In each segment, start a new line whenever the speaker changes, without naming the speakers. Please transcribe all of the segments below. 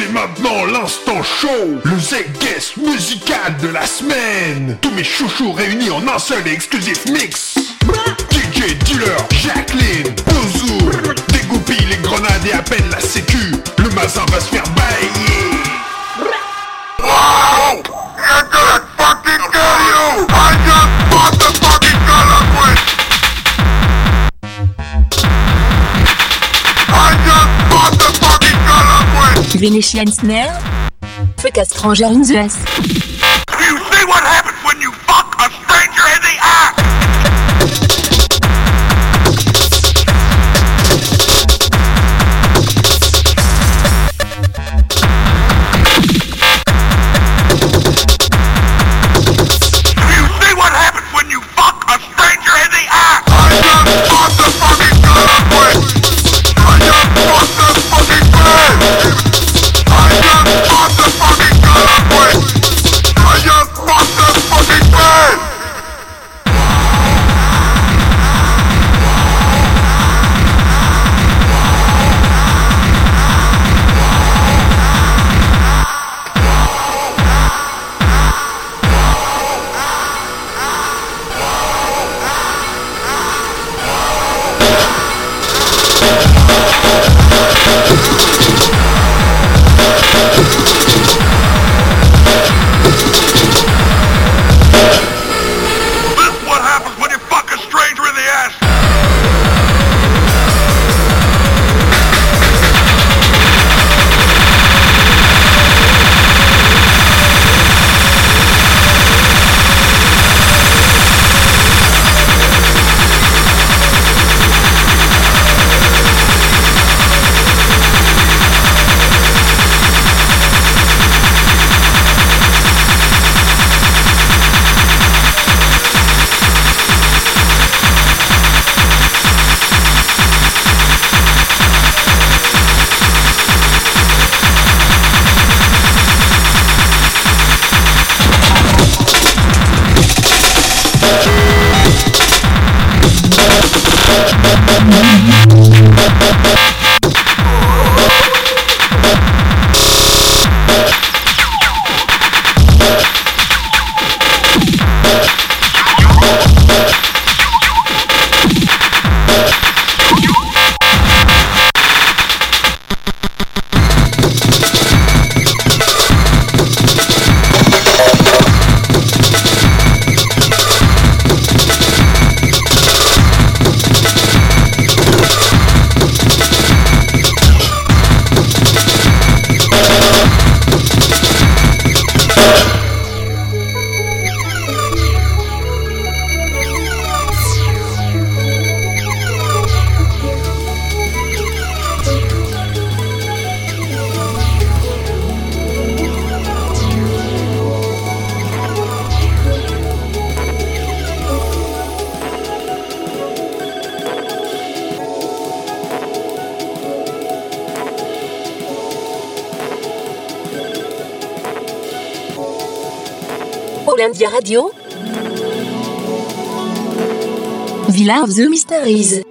C'est maintenant l'instant show, le Z-Guest musical de la semaine. Tous mes chouchous réunis en un seul et exclusif mix. DJ Dealer, Jacqueline, Bouzou Dégoupille les grenades et appelle la sécu. Le mazin va se faire bailler
Venetian Snare a stranger in the. Olympia Radio. Villa of the Mysteries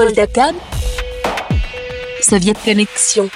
Voltacam Soviet Connexion.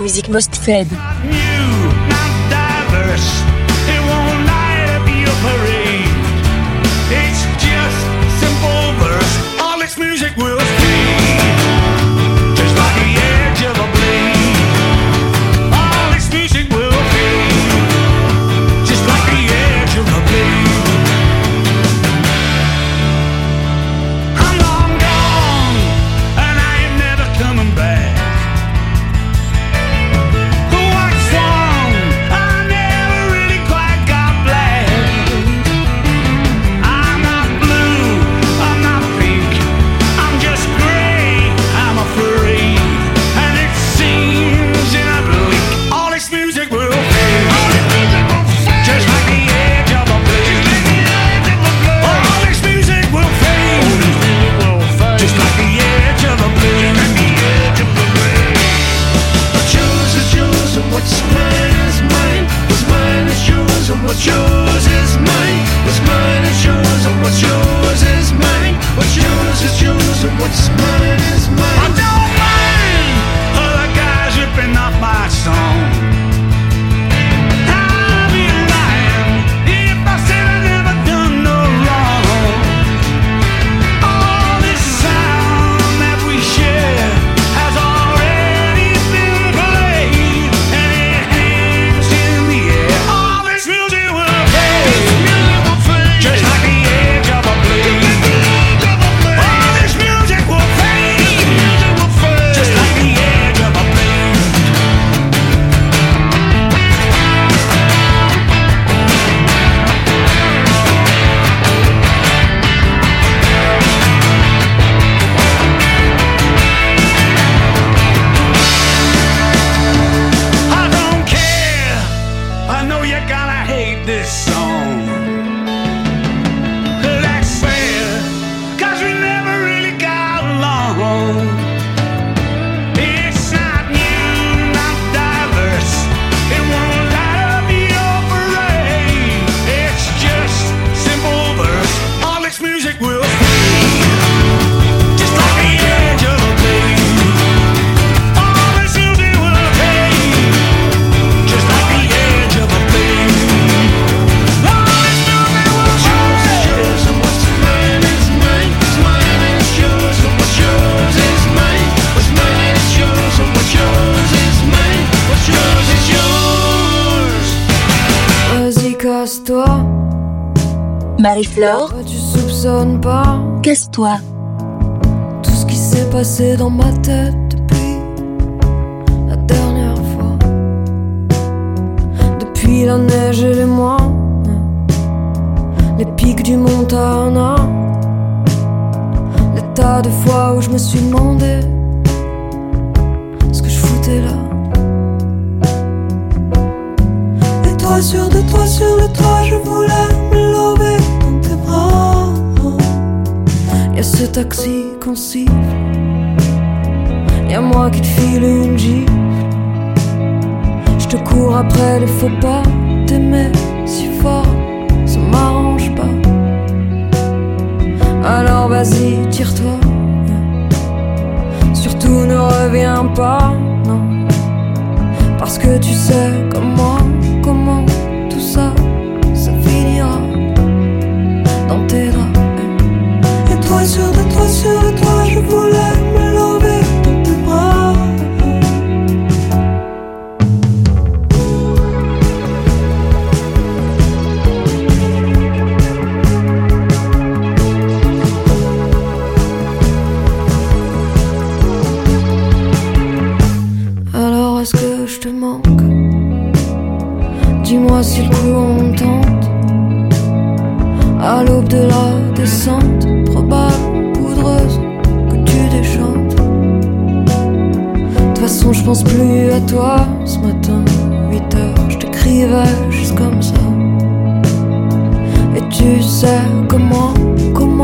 Music Most Fed.
Toi, tu soupçonnes pas
casse-toi.
tout ce qui s'est passé dans ma tête depuis la dernière fois. Depuis la neige et les mois, les pics du Montana, les tas de fois où je me suis demandé ce que je foutais là. Et toi, sûr de toi, sûr de toi, je voulais Y'a ce taxi qu'on siffle. Y'a moi qui te file une gifle. Je te cours après les faux pas. T'aimer si fort, ça m'arrange pas. Alors vas-y, tire-toi. Surtout ne reviens pas, non. Parce que tu sais comment manque. Dis-moi si le coup on tente. À l'aube de la descente Probable, poudreuse Que tu déchantes. De toute façon je pense plus à toi Ce matin, 8 heures Je t'écrivais juste comme ça. Et tu sais comment Comment